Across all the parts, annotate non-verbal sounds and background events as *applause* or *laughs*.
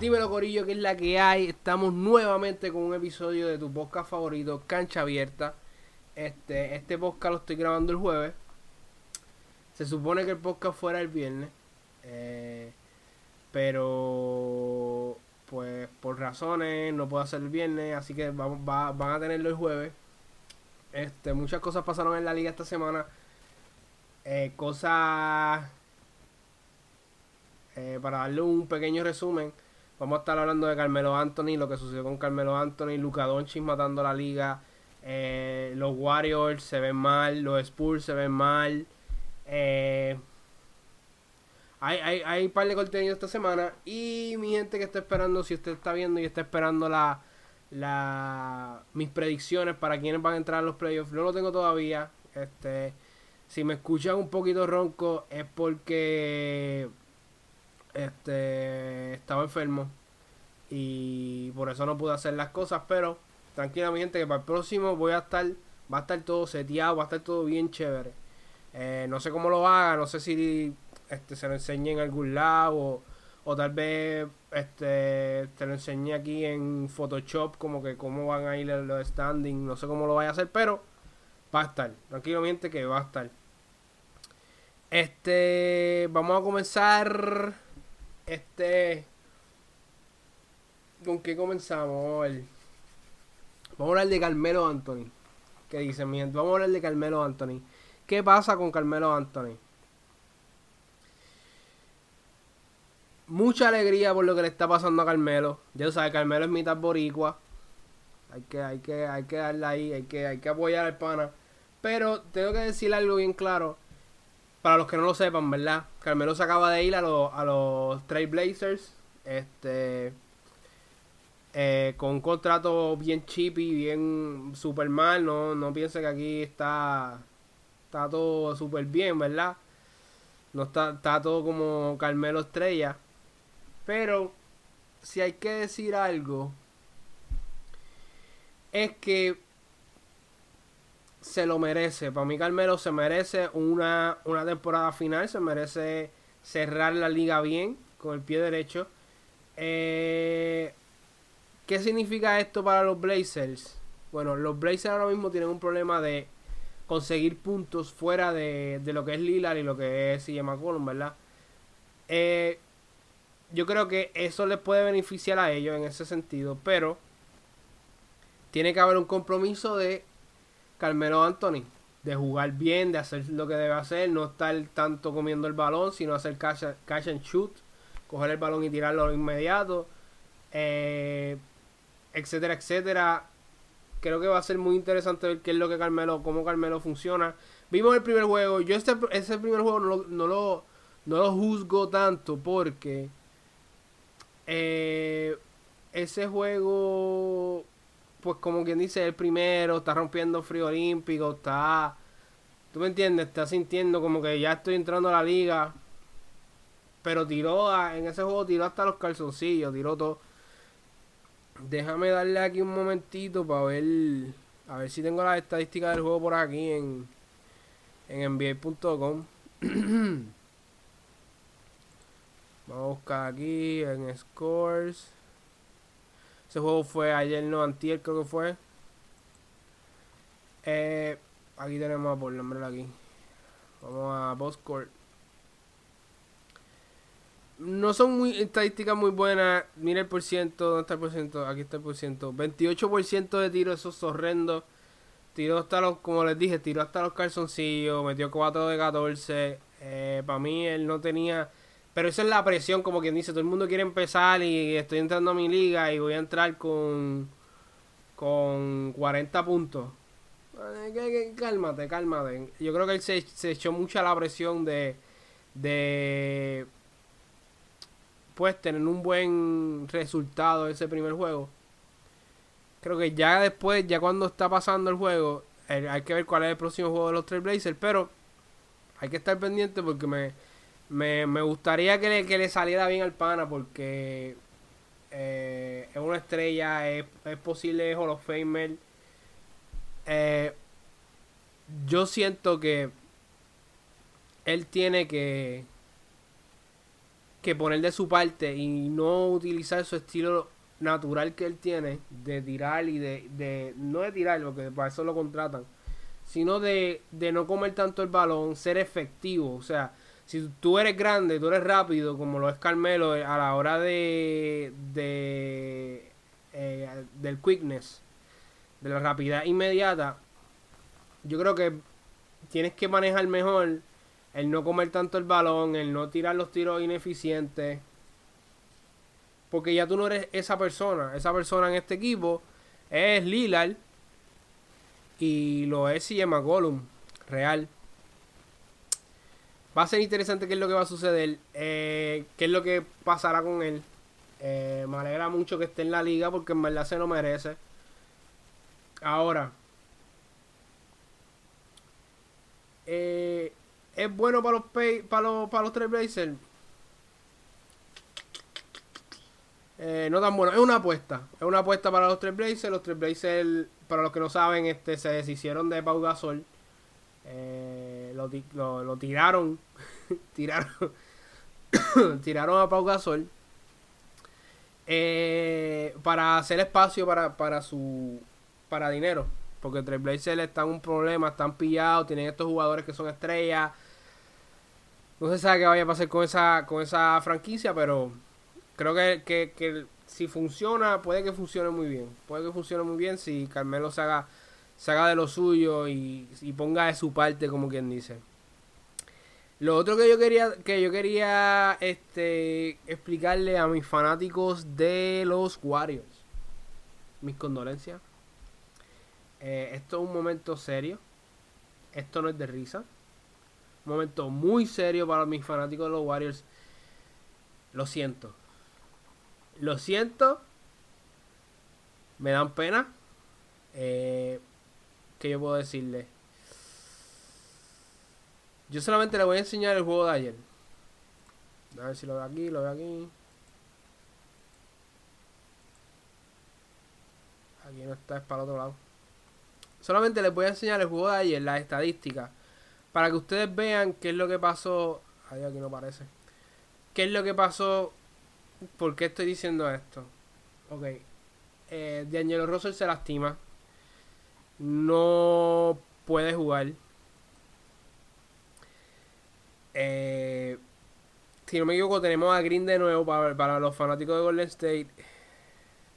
Dímelo Corillo, que es la que hay. Estamos nuevamente con un episodio de tu podcast favorito, Cancha Abierta. Este, este podcast lo estoy grabando el jueves. Se supone que el podcast fuera el viernes. eh, pero pues por razones no puedo hacer el viernes. Así que vamos, va- van a tenerlo el jueves. Este, muchas cosas pasaron en la liga esta semana. Eh, cosas eh, para darle un pequeño resumen, vamos a estar hablando de Carmelo Anthony, lo que sucedió con Carmelo Anthony, Luka Doncic matando la liga, eh, los Warriors se ven mal, los Spurs se ven mal. eh, hay, hay, hay un par de contenido esta semana y mi gente que está esperando, si usted está viendo y está esperando la, la mis predicciones para quienes van a entrar a los playoffs, no lo tengo todavía. Este, si me escuchan un poquito ronco es porque este estaba enfermo y por eso no pude hacer las cosas, pero tranquila mi gente que para el próximo voy a estar va a estar todo seteado, va a estar todo bien chévere. Eh, no sé cómo lo haga, no sé si este se lo enseñe en algún lado o, o tal vez este te lo enseñe aquí en Photoshop como que cómo van a ir los standings, no sé cómo lo vaya a hacer, pero va a estar. Gente que va a estar. Este, vamos a comenzar. Este, ¿con qué comenzamos? Vamos a hablar de Carmelo Anthony. ¿Qué dicen, mi? Vamos a hablar de Carmelo Anthony. ¿Qué pasa con Carmelo Anthony? Mucha alegría por lo que le está pasando a Carmelo. Ya tú sabes, Carmelo es mitad boricua. Hay que, hay que, hay que darle ahí, hay que, hay que apoyar al pana. Pero tengo que decir algo bien claro. Para los que no lo sepan, ¿verdad? Carmelo se acaba de ir a, los a los Trailblazers. Este. eh, con un contrato bien cheapy, bien super mal. No, no piense que aquí está. Está todo súper bien, ¿verdad? No está, está todo como Carmelo Estrella. Pero, si hay que decir algo, es que se lo merece. Para mí Carmelo se merece una, una temporada final, se merece cerrar la liga bien, con el pie derecho. Eh, ¿Qué significa esto para los Blazers? Bueno, los Blazers ahora mismo tienen un problema de conseguir puntos fuera de, de lo que es Lillard y lo que es CJ McCollum, ¿verdad? Eh, yo creo que eso les puede beneficiar a ellos en ese sentido, pero tiene que haber un compromiso de Carmelo Anthony, de jugar bien, de hacer lo que debe hacer, no estar tanto comiendo el balón, sino hacer catch, and shoot, coger el balón y tirarlo inmediato, eh, etcétera, etcétera. Creo que va a ser muy interesante ver qué es lo que Carmelo, cómo Carmelo funciona. Vimos el primer juego, yo este, ese primer juego no lo, no lo, no lo juzgo tanto porque eh, ese juego, pues como quien dice, el primero, está rompiendo frío olímpico, está, tú me entiendes, está sintiendo como que ya estoy entrando a la liga, pero tiró, a- en ese juego tiró hasta los calzoncillos, tiró todo. Déjame darle aquí un momentito para ver, a ver si tengo las estadísticas del juego por aquí en, en NBA.com. *clears throat* Vamos a buscar aquí en scores. Ese juego fue ayer, no, antier creo que fue. Eh, aquí tenemos por nombre aquí. Vamos a Boscore. No son muy estadísticas muy buenas. Mira el por ciento, ¿dónde está el por ciento? Aquí está el por ciento. 28% de tiro, eso es horrendo. Tiró hasta los, como les dije, tiró hasta los calzoncillos, metió 4 de 14. Eh, Para mí él no tenía... Pero esa es la presión, como quien dice, todo el mundo quiere empezar y estoy entrando a mi liga y voy a entrar con con 40 puntos. Eh, Cálmate, cálmate. Yo creo que él se, se echó mucha la presión de de pues tener un buen resultado ese primer juego. Creo que ya después, ya cuando está pasando el juego, eh, hay que ver cuál es el próximo juego de los Trailblazers, pero hay que estar pendiente porque me, me, me gustaría que le, que le saliera bien al pana porque eh, es una estrella, es, es posible Hall of Famer. Eh, yo siento que él tiene que que poner de su parte y no utilizar su estilo natural que él tiene de tirar y de, de no de tirar, porque para eso lo contratan, sino de, de no comer tanto el balón, ser efectivo. O sea, si tú eres grande, tú eres rápido, como lo es Carmelo, a la hora de, de eh, del quickness, de la rapidez inmediata, yo creo que tienes que manejar mejor el no comer tanto el balón, el no tirar los tiros ineficientes. Porque ya tú no eres esa persona. Esa persona en este equipo es Lillard y lo es CJ McCollum, real. Va a ser interesante qué es lo que va a suceder, eh, qué es lo que pasará con él. Eh, me alegra mucho que esté en la liga porque en verdad se lo merece. Ahora, eh, ¿es bueno para los, pay, para los, para los? Eh, no tan bueno, es una apuesta. Es una apuesta para los Trailblazers. Los Trailblazers, para los que no saben, este, se deshicieron de Pau Gasol. Eh, lo, tiraron. *laughs* tiraron. *coughs* tiraron a Pau Gasol. Eh, para hacer espacio para, para su para dinero. Porque Trailblazers están un problema, están pillados, tienen estos jugadores que son estrellas. No se sabe qué vaya a pasar con esa, con esa franquicia, pero creo que, que, si funciona, puede que funcione muy bien. Puede que funcione muy bien si Carmelo se haga, se haga de lo suyo y, y ponga de su parte, como quien dice. Lo otro que yo quería, que yo quería este, explicarle a mis fanáticos de los Warriors. Mis condolencias. Eh, esto es un momento serio. Esto no es de risa. Un momento muy serio para mis fanáticos de los Warriors. Lo siento. Lo siento. Me dan pena. Eh, ¿Qué yo puedo decirle? Yo solamente le voy a enseñar el juego de ayer. A ver si lo veo aquí, lo veo aquí. Aquí no está, es para el otro lado. Solamente les voy a enseñar el juego de ayer, las estadísticas. Para que ustedes vean qué es lo que pasó. Ahí aquí no parece. ¿Qué es lo que pasó? ¿Por qué estoy diciendo esto? Ok. Eh, D'Angelo Russell se lastima. No puede jugar. Eh, si no me equivoco, tenemos a Green de nuevo para, los fanáticos de Golden State.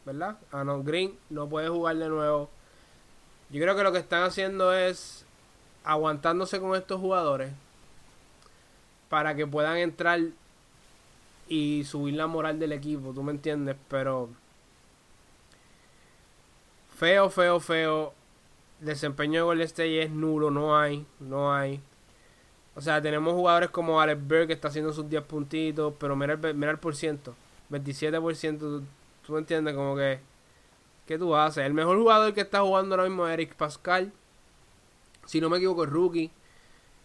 ¿Verdad? Ah, no, Green no puede jugar de nuevo. Yo creo que lo que están haciendo es aguantándose con estos jugadores para que puedan entrar y subir la moral del equipo, tú me entiendes, pero feo, feo, feo. Desempeño de Golden State es nulo, no hay, no hay. O sea, tenemos jugadores como Alex Berg que está haciendo sus 10 puntitos, pero mira el, mira el por ciento, 27%, tú, tú entiendes, como que, ¿qué tú haces? El mejor jugador que está jugando ahora mismo es Eric Pascal, si no me equivoco, es rookie,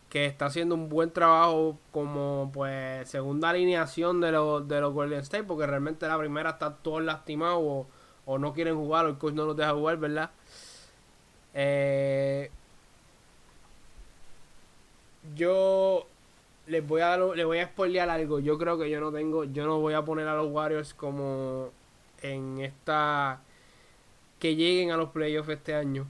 que está haciendo un buen trabajo como, pues, segunda alineación de los, de los Golden State, porque realmente la primera está todos lastimados o, o no quieren jugar, o el coach no los deja jugar, ¿verdad? Eh, yo les voy a les voy a spoilear algo. Yo creo que yo no tengo, yo no voy a poner a los Warriors como en esta que lleguen a los playoffs este año.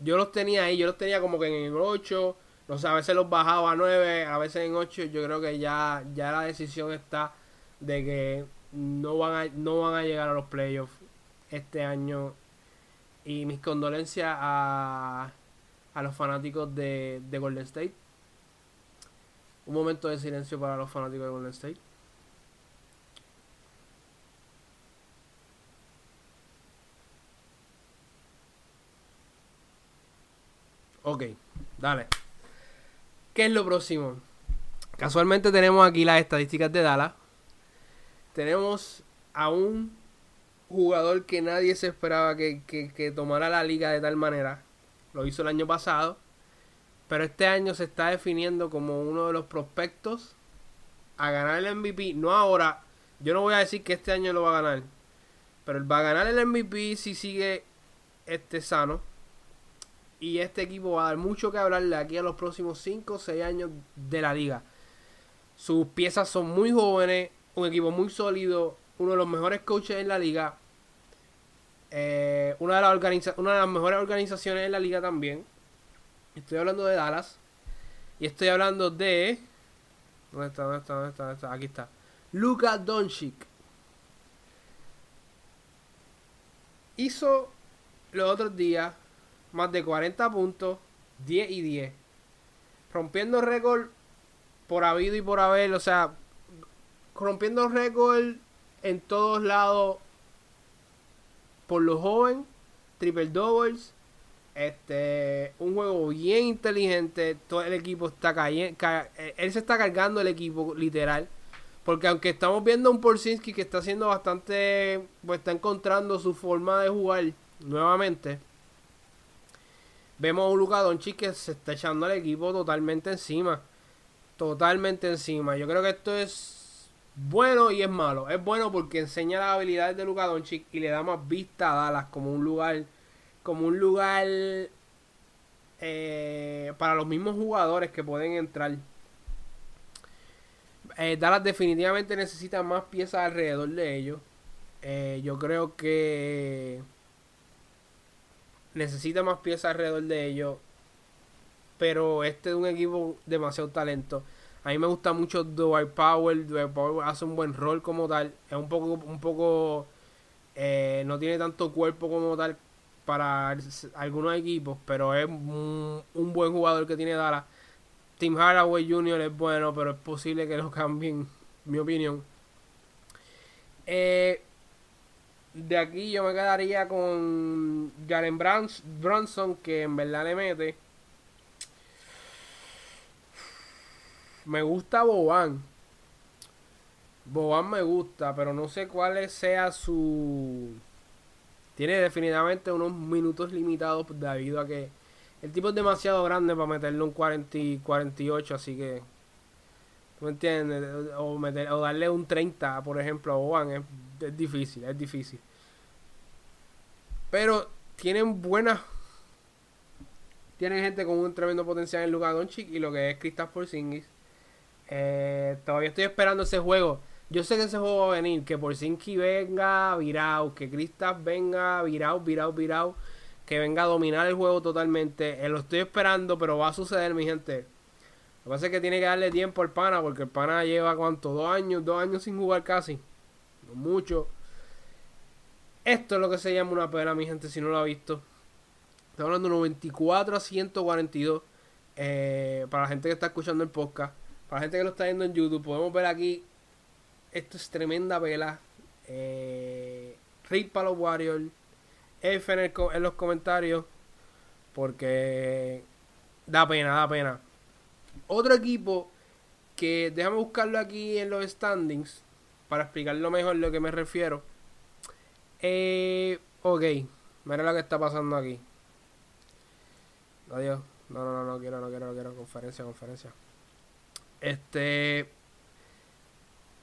Yo los tenía ahí, yo los tenía como que en el 8, no sé, a veces los bajaba a 9, a veces en 8, yo creo que ya ya la decisión está de que no van no van a llegar a los playoffs este año y mis condolencias a a los fanáticos de, de Golden State. Un momento de silencio para los fanáticos de Golden State. Ok, dale. ¿Qué es lo próximo? Casualmente tenemos aquí las estadísticas de Dallas. Tenemos a un jugador que nadie se esperaba que, que, que tomara la liga de tal manera lo hizo el año pasado, pero este año se está definiendo como uno de los prospectos a ganar el MVP. No ahora, yo no voy a decir que este año lo va a ganar, pero él va a ganar el MVP si sigue este sano. Y este equipo va a dar mucho que hablarle aquí a los próximos 5 o 6 años de la liga. Sus piezas son muy jóvenes, un equipo muy sólido, uno de los mejores coaches en la liga. Eh, una, de las una de las mejores organizaciones en la liga también. Estoy hablando de Dallas. Y estoy hablando de. ¿Dónde está? ¿Dónde está? ¿Dónde está? ¿Dónde está? Aquí está. Luka Doncic. Hizo los otros días más de 40 puntos, 10 y 10. Rompiendo récord por habido y por haber, o sea, rompiendo récord en todos lados por los jóvenes, triple doubles, este, un juego bien inteligente, todo el equipo está cayendo, él se está cargando el equipo literal, porque aunque estamos viendo un Porzinski que está haciendo bastante, pues está encontrando su forma de jugar nuevamente. Vemos a un Luka Doncic que se está echando al equipo totalmente encima. Totalmente encima. Yo creo que esto es bueno y es malo. Es bueno porque enseña las habilidades de Luka Doncic y le da más vista a Dallas como un lugar como un lugar eh, para los mismos jugadores que pueden entrar. Eh, Dallas definitivamente necesita más piezas alrededor de ellos. Eh, yo creo que necesita más piezas alrededor de ellos. Pero este es un equipo demasiado talento. A mí me gusta mucho Dwight Powell. Dwight Powell hace un buen rol como tal. Es un poco, un poco, eh, no tiene tanto cuerpo como tal para algunos equipos, pero es un, buen jugador que tiene Dallas. Tim Haraway Jr. es bueno, pero es posible que lo cambien, mi opinión. Eh, de aquí yo me quedaría con Jalen Bronson, que en verdad le mete. Me gusta Boban. Boban me gusta, pero no sé cuál sea su... Tiene definitivamente unos minutos limitados debido a que el tipo es demasiado grande para meterle un 40 y 48, así que... ¿tú ¿Me entiendes? O, meter, o darle un 30, por ejemplo, a Boban es, es difícil, es difícil. Pero tienen buenas tienen gente con un tremendo potencial en Luka Doncic y lo que es Kristaps Porzingis eh, todavía estoy esperando ese juego. Yo sé que ese juego va a venir, que Porzingis venga virado, que Kristaps venga virado, virado, virado, que venga a dominar el juego totalmente. Eh, lo estoy esperando, pero va a suceder, mi gente. Lo que pasa es que tiene que darle tiempo al pana, porque el pana lleva cuánto, dos años, dos años sin jugar casi. No mucho. Esto es lo que se llama una pena, mi gente, si no lo ha visto. Estamos hablando de 94 a 142. Eh, para la gente que está escuchando el podcast. Para la gente que lo está viendo en YouTube, podemos ver aquí. Esto es tremenda vela. Eh, para los Warriors. F en, los comentarios. Porque da pena, da pena. Otro equipo que déjame buscarlo aquí en los standings para explicarlo mejor lo que me refiero. Eh, ok, mira lo que está pasando aquí. Adiós. No, no, no, no quiero, no quiero, no quiero. Conferencia, conferencia. Este.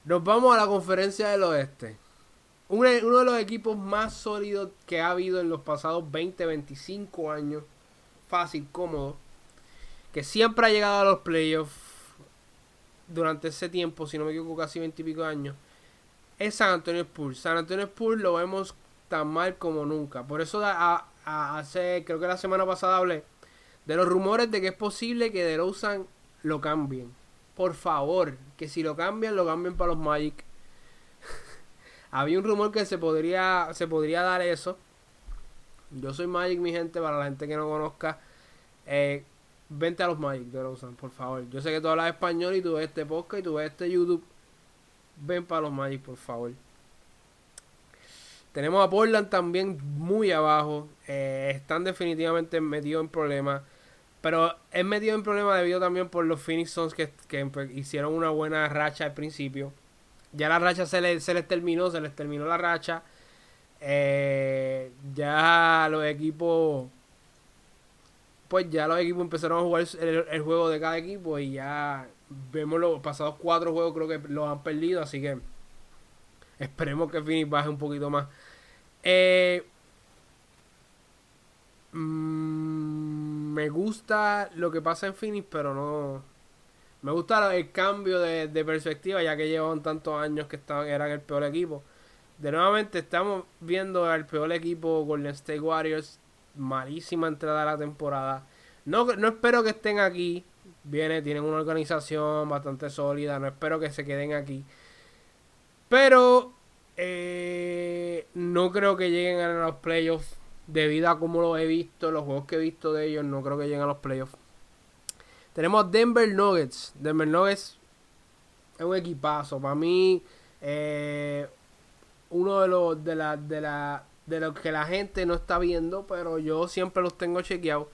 Nos vamos a la conferencia del oeste. Uno, de los equipos más sólidos que ha habido en los pasados 20, 25 años. Fácil, cómodo. Que siempre ha llegado a los playoffs durante ese tiempo, si no me equivoco, casi 20 y pico años. Es San Antonio Spurs. San Antonio Spurs lo vemos tan mal como nunca. Por eso hace, creo que la semana pasada hablé de los rumores de que es posible que DeRozan lo cambien por favor, que si lo cambian, lo cambien para los Magic. *laughs* Había un rumor que se podría, se podría dar eso. Yo soy Magic, mi gente, para la gente que no conozca. Eh, vente a los Magic de Rosan, por favor. Yo sé que tú hablas español y tú ves este podcast y tú ves este YouTube. Ven para los Magic, por favor. Tenemos a Portland también muy abajo. Eh, están definitivamente metidos en problemas. Pero es metido en problema debido también por los Phoenix Suns que, hicieron una buena racha al principio. Ya la racha se, les, se les terminó, se les terminó la racha. Eh, ya los equipos pues ya los equipos empezaron a jugar el, juego de cada equipo y ya vemos los pasados cuatro juegos creo que los han perdido así que esperemos que Phoenix baje un poquito más mmm, me gusta lo que pasa en Phoenix, pero no. Me gusta el cambio de, perspectiva, ya que llevan tantos años que estaban, eran el peor equipo. De nuevamente estamos viendo al peor equipo Golden State Warriors. Malísima entrada de la temporada. No, no espero que estén aquí. Viene, tienen una organización bastante sólida. No espero que se queden aquí. Pero eh, no creo que lleguen a los playoffs. Debido a cómo lo he visto, los juegos que he visto de ellos, no creo que lleguen a los playoffs. Tenemos Denver Nuggets. Denver Nuggets es un equipazo. Para mí, eh, uno de los de la, de la de los que la gente no está viendo, pero yo siempre los tengo chequeados.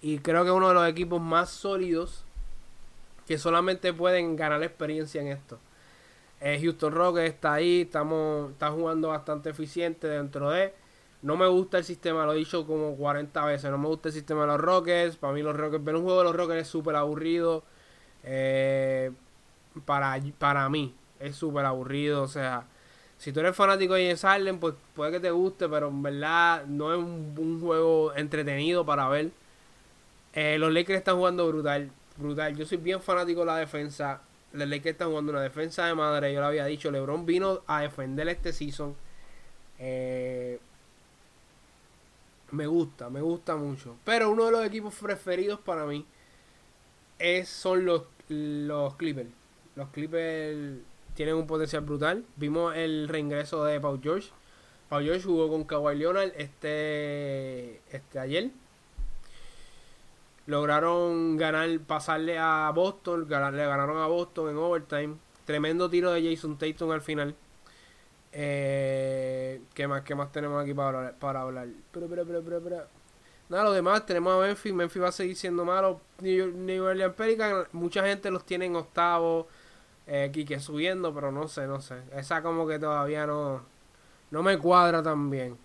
Y creo que es uno de los equipos más sólidos que solamente pueden ganar experiencia en esto. Eh, Houston Rockets está ahí, estamos, está jugando bastante eficiente dentro de no me gusta el sistema, lo he dicho como 40 veces. No me gusta el sistema de los Rockets. Para mí, los Rockets, ver un juego de los Rockets es súper aburrido. Eh, para, para mí, es súper aburrido. O sea, si tú eres fanático de James Harden, pues puede que te guste, pero en verdad no es un, juego entretenido para ver. Eh, los Lakers están jugando brutal, brutal. Yo soy bien fanático de la defensa. Los Lakers están jugando una defensa de madre. Yo lo había dicho. LeBron vino a defender este season. Eh, me gusta, me gusta mucho. Pero uno de los equipos preferidos para mí es, son los, los Clippers. Los Clippers tienen un potencial brutal. Vimos el reingreso de Paul George. Paul George jugó con Kawhi Leonard este, este ayer. Lograron ganar, pasarle a Boston. le ganaron a Boston en overtime. Tremendo tiro de Jason Tatum al final. Eh, ¿qué, más, ¿Qué más tenemos aquí para hablar? Para hablar? Pero, pero, pero, pero, Nada, lo demás tenemos a Memphis. Memphis va a seguir siendo malo. New, Orleans Pelicans, mucha gente los tiene en octavo. Eh, subiendo, pero no sé, no sé. Esa como que todavía no, no me cuadra tan bien.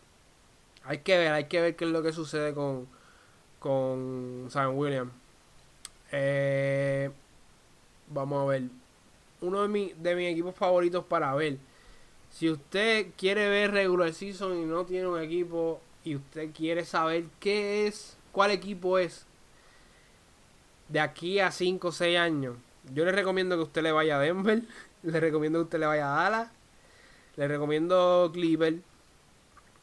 Hay que ver, hay que ver qué es lo que sucede con, con San William. Eh, vamos a ver. Uno de, mi, de mis equipos favoritos para ver si usted quiere ver regular season y no tiene un equipo y usted quiere saber qué es, cuál equipo es de aquí a 5 o 6 años, yo le recomiendo que usted le vaya a Denver, *laughs* le recomiendo que usted le vaya a Dallas, le recomiendo Cleveland,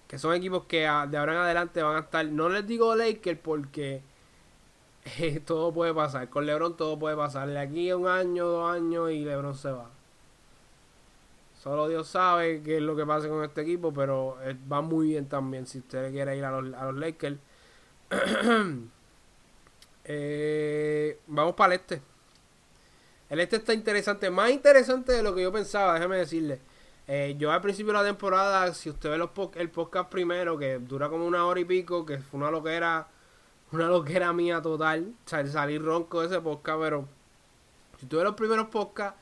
que son equipos que de ahora en adelante van a estar, no les digo Lakers porque *laughs* eh, todo puede pasar, con LeBron todo puede pasar, de aquí a un año, dos años y LeBron se va. Solo Dios sabe qué es lo que pasa con este equipo, pero eh, va muy bien también si usted quiere ir a los, a los Lakers. *clears throat* Eh, vamos para el este. El este está interesante, más interesante de lo que yo pensaba, déjeme decirle. Eh, yo al principio de la temporada, si usted ve los el podcast primero, que dura como una hora y pico, que fue una loquera, una loquera mía total, salir ronco de ese podcast, pero si usted ve los primeros podcasts,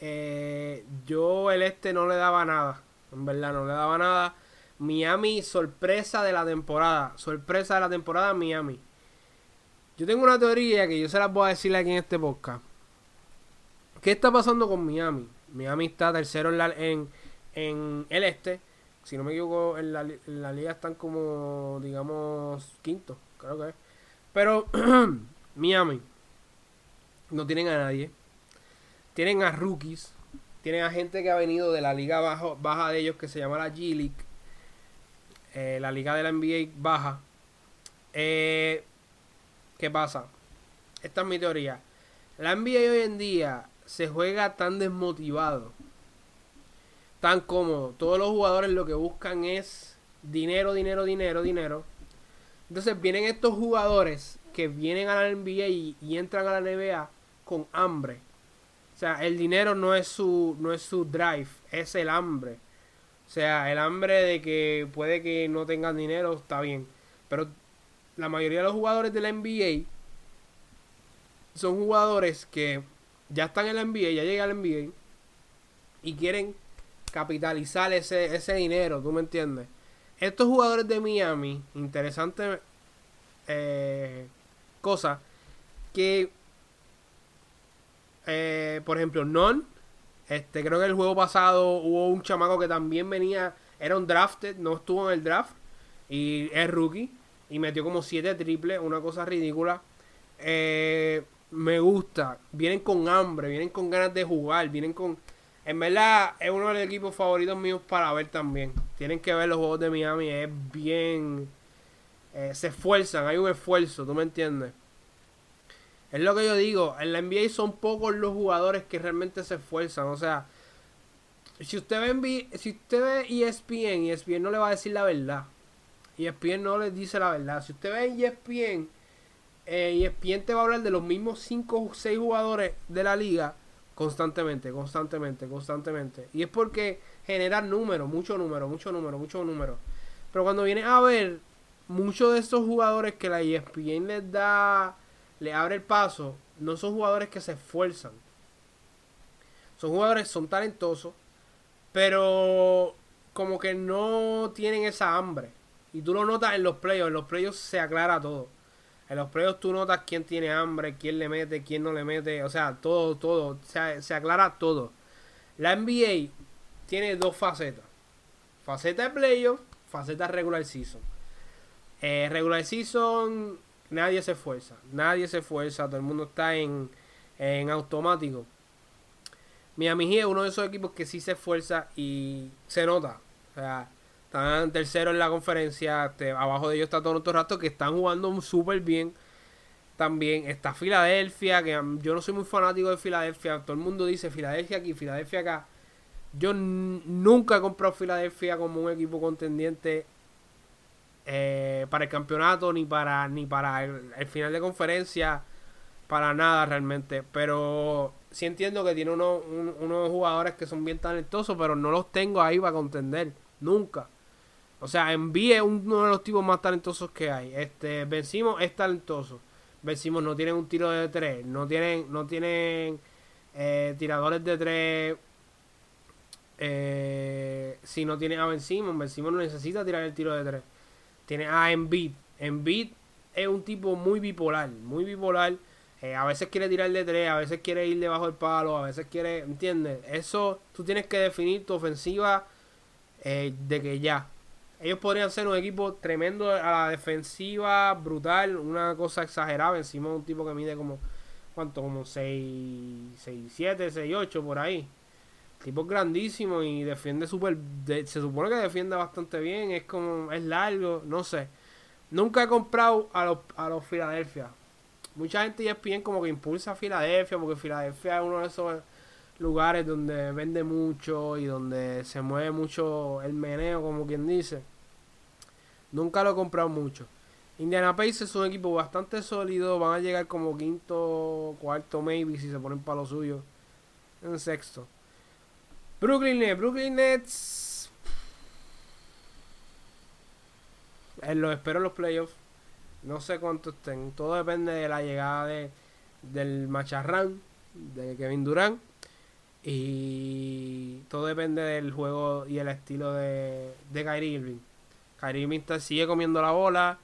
eh, yo el este no le daba nada. En verdad, no le daba nada. Miami, sorpresa de la temporada. Sorpresa de la temporada, Miami. Yo tengo una teoría que yo se las voy a decir aquí en este podcast. ¿Qué está pasando con Miami? Miami está tercero en, en, en el este. Si no me equivoco, en la, en la liga están como, digamos, quinto. Creo que es. Pero *clears throat* Miami no tienen a nadie tienen a rookies, tienen a gente que ha venido de la liga bajo, baja de ellos que se llama la G League, eh, la liga de la NBA baja. Eh, ¿Qué pasa? Esta es mi teoría. La NBA hoy en día se juega tan desmotivado, tan cómodo. Todos los jugadores lo que buscan es dinero, dinero, dinero, dinero. Entonces vienen estos jugadores que vienen a la NBA y entran a la NBA con hambre el dinero no es su, no es su drive, es el hambre. O sea, el hambre de que puede que no tengan dinero está bien. Pero la mayoría de los jugadores de la NBA son jugadores que ya están en la NBA, ya llegan al NBA y quieren capitalizar ese, ese dinero, ¿tú me entiendes? Estos jugadores de Miami, interesante eh, cosa, que eh, por ejemplo, Non. Este, creo que el juego pasado hubo un chamaco que también venía, era un drafted, no estuvo en el draft. Y es rookie. Y metió como 7 triples, una cosa ridícula. Eh, me gusta. Vienen con hambre, vienen con ganas de jugar, vienen con... En verdad, es uno de los equipos favoritos míos para ver también. Tienen que ver los juegos de Miami, es bien... Eh, se esfuerzan, hay un esfuerzo, ¿tú me entiendes? Es lo que yo digo, en la NBA son pocos los jugadores que realmente se esfuerzan, o sea, si usted ve, si usted ve ESPN, ESPN no le va a decir la verdad. ESPN no le dice la verdad. Si usted ve ESPN, eh, ESPN te va a hablar de los mismos 5 o 6 jugadores de la liga constantemente, constantemente, constantemente. Y es porque generan números, mucho número, mucho número, mucho número. Pero cuando viene a ver muchos de estos jugadores que la ESPN les da, le abre el paso, no son jugadores que se esfuerzan. Son jugadores, son talentosos, pero como que no tienen esa hambre. Y tú lo notas en los playoffs. En los playoffs se aclara todo. En los playoffs tú notas quién tiene hambre, quién le mete, quién no le mete. O sea, todo, todo. Se, se aclara todo. La NBA tiene dos facetas. Faceta de playoff, faceta regular season. Eh, regular season, nadie se esfuerza. Nadie se esfuerza. Todo el mundo está en, en automático. Miami Heat es uno de esos equipos que sí se esfuerza y se nota. O sea, están tercero en la conferencia. Este, abajo de ellos está Toronto Raptors que están jugando súper bien. También está Filadelfia, que yo no soy muy fanático de Filadelfia. Todo el mundo dice Filadelfia aquí, Filadelfia acá. Yo nunca he comprado Filadelfia como un equipo contendiente eh, para el campeonato ni para ni para el final de conferencia para nada realmente. Pero sí entiendo que tiene unos, unos jugadores que son bien talentosos, pero no los tengo ahí para contender. Nunca. O sea, Envie es uno de los tipos más talentosos que hay. Este, Vencimos es talentoso. Vencimos no tienen un tiro de tres. No tienen, no tienen eh, tiradores de tres. Eh, si no tiene a Vencimos, Vencimos no necesita tirar el tiro de tres. Tiene a Embiid. Embiid es un tipo muy bipolar. Muy bipolar eh, a veces quiere tirar de tres, a veces quiere ir debajo del palo, a veces quiere, ¿entiendes? Eso tú tienes que definir tu ofensiva eh, de que ya. Ellos podrían ser un equipo tremendo a la defensiva, brutal, una cosa exagerada. Encima un tipo que mide como, ¿cuánto? Como 6, 6 7, 6, 8 por ahí. Tipo grandísimo y defiende súper. se supone que defiende bastante bien, es como, es largo, no sé. Nunca he comprado a los, a los Philadelphia mucha gente ya bien como que impulsa a Filadelfia, porque Filadelfia es uno de esos lugares donde vende mucho y donde se mueve mucho el meneo, como quien dice. Nunca lo he comprado mucho. Indiana Pacers es un equipo bastante sólido, van a llegar como quinto, cuarto, maybe, si se ponen para lo suyo. En sexto. Brooklyn Nets, Brooklyn Nets. Eh, lo espero en los playoffs. No sé cuánto estén. Todo depende de la llegada de, del macharrán, de Kevin Durant. Y todo depende del juego y el estilo de, de Kyrie Irving. Kyrie Irving sigue comiendo la bola.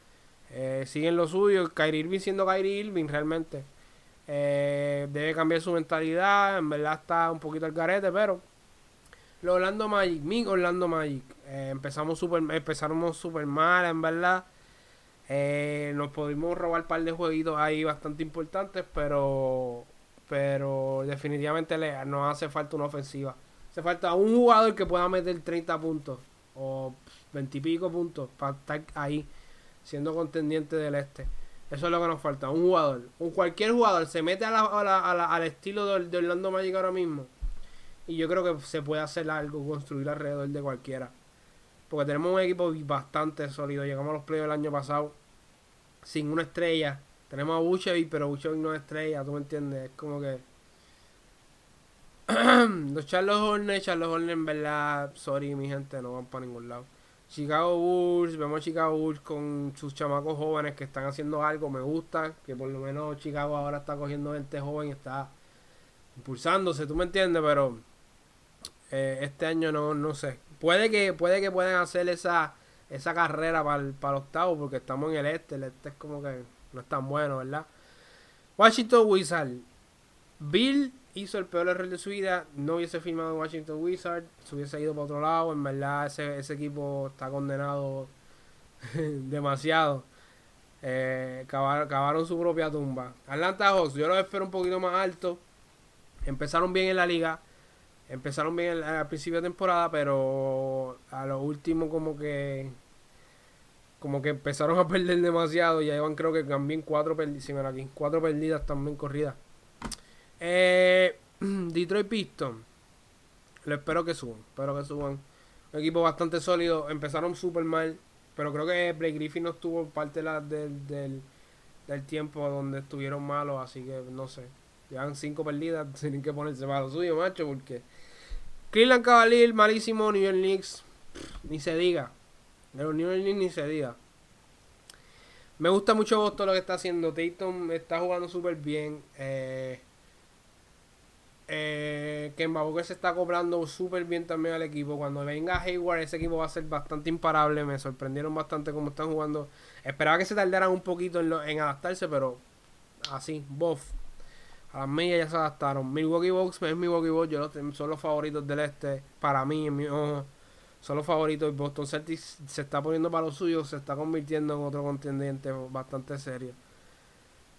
Eh, sigue en lo suyo. Kyrie Irving siendo Kyrie Irving realmente. Eh, debe cambiar su mentalidad. En verdad está un poquito al garete, pero. Los Orlando Magic, mi Orlando Magic. Eh, empezamos super, empezamos super mal, en verdad. Eh, nos pudimos robar un par de jueguitos ahí bastante importantes, pero pero definitivamente le, nos hace falta una ofensiva. Hace falta un jugador que pueda meter 30 puntos o 20 y pico puntos para estar ahí siendo contendiente del este. Eso es lo que nos falta, un jugador. Un cualquier jugador se mete a la, al estilo de, de Orlando Magic ahora mismo. Y yo creo que se puede hacer algo, construir alrededor de cualquiera. Porque tenemos un equipo bastante sólido. Llegamos a los playoffs el año pasado sin una estrella. Tenemos a Buchevic, pero Buchevic no es estrella, ¿tú me entiendes? Es como que... *clears throat* Los Charles Hornets, Charles Hornets en verdad, sorry mi gente, no van para ningún lado. Chicago Bulls, vemos a Chicago Bulls con sus chamacos jóvenes que están haciendo algo, me gusta, que por lo menos Chicago ahora está cogiendo gente joven, está impulsándose, tú me entiendes, pero eh, este año no, no sé. Puede que, puede que puedan hacer esa esa carrera para el, para octavo porque estamos en el este. El este es como que no es tan bueno, ¿verdad? Washington Wizard. Bill hizo el peor error de su vida. No hubiese firmado en Washington Wizard. Se hubiese ido para otro lado. En verdad, ese, ese equipo está condenado *laughs* demasiado. Eh, cavaron, su propia tumba. Atlanta Hawks, yo los espero un poquito más alto. Empezaron bien en la liga. Empezaron bien al principio de temporada, pero a lo último como que como que empezaron a *laughs* perder demasiado. Ya llevan creo que también cuatro perdidas. cuatro perdidas también corridas. Eh, *clears throat* Detroit Pistons. Lo espero que suban. Espero que suban. Un equipo bastante sólido. Empezaron súper mal. Pero creo que Blake Griffin no estuvo parte del, del, del, tiempo donde estuvieron malos. Así que no sé. Llevan cinco perdidas. *laughs* Tienen que ponerse malo suyo, macho. Porque Cleveland Cavalier, malísimo. New York Knicks, ni se diga. De los New York Knicks ni se diga. Me gusta mucho Boston lo que está haciendo. Tatum está jugando súper bien. Eh, eh, Booker se está cobrando súper bien también al equipo. Cuando venga Hayward, ese equipo va a ser bastante imparable. Me sorprendieron bastante cómo están jugando. Esperaba que se tardaran un poquito en, adaptarse, pero así, bof. A las millas ya se adaptaron. Milwaukee Bucks es Milwaukee Bucks. Yo son los favoritos del este. Para mí, en ojo, son los favoritos. Boston Celtics se está poniendo para lo suyo. Se está convirtiendo en otro contendiente bastante serio.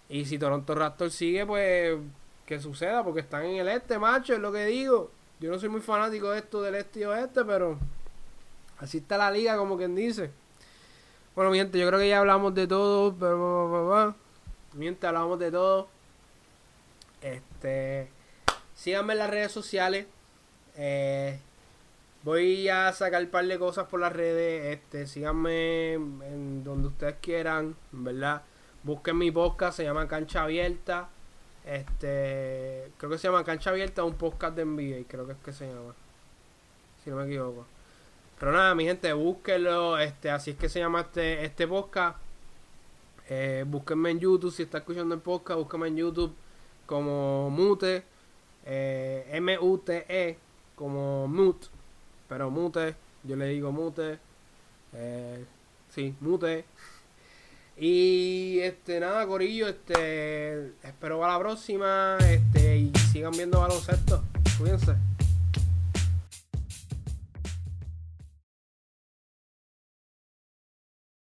Y si Toronto Raptors sigue, pues que suceda, porque están en el este, macho, es lo que digo. Yo no soy muy fanático de esto del este y oeste, pero así está la liga, como quien dice. Bueno, mi gente, yo creo que ya hablamos de todo. Pero, mi gente, hablamos de todo. Este. Síganme en las redes sociales. Eh, voy a sacar un par de cosas por las redes. Este, síganme en donde ustedes quieran, ¿verdad? Busquen mi podcast, se llama Cancha Abierta. Este, creo que se llama Cancha Abierta, un podcast de NBA, creo que es que se llama. Si no me equivoco. Pero nada, mi gente, búsquenlo. Este, así es que se llama este, este podcast. Eh, búsquenme en YouTube, si está escuchando el podcast, búsquenme en YouTube como Mute. Eh, M-U-T-E, como Mute. Pero Mute, yo le digo Mute. Eh, sí, Mute. Y este nada, Corillo, este espero para la próxima, este y sigan viendo baloncesto. Cuídense.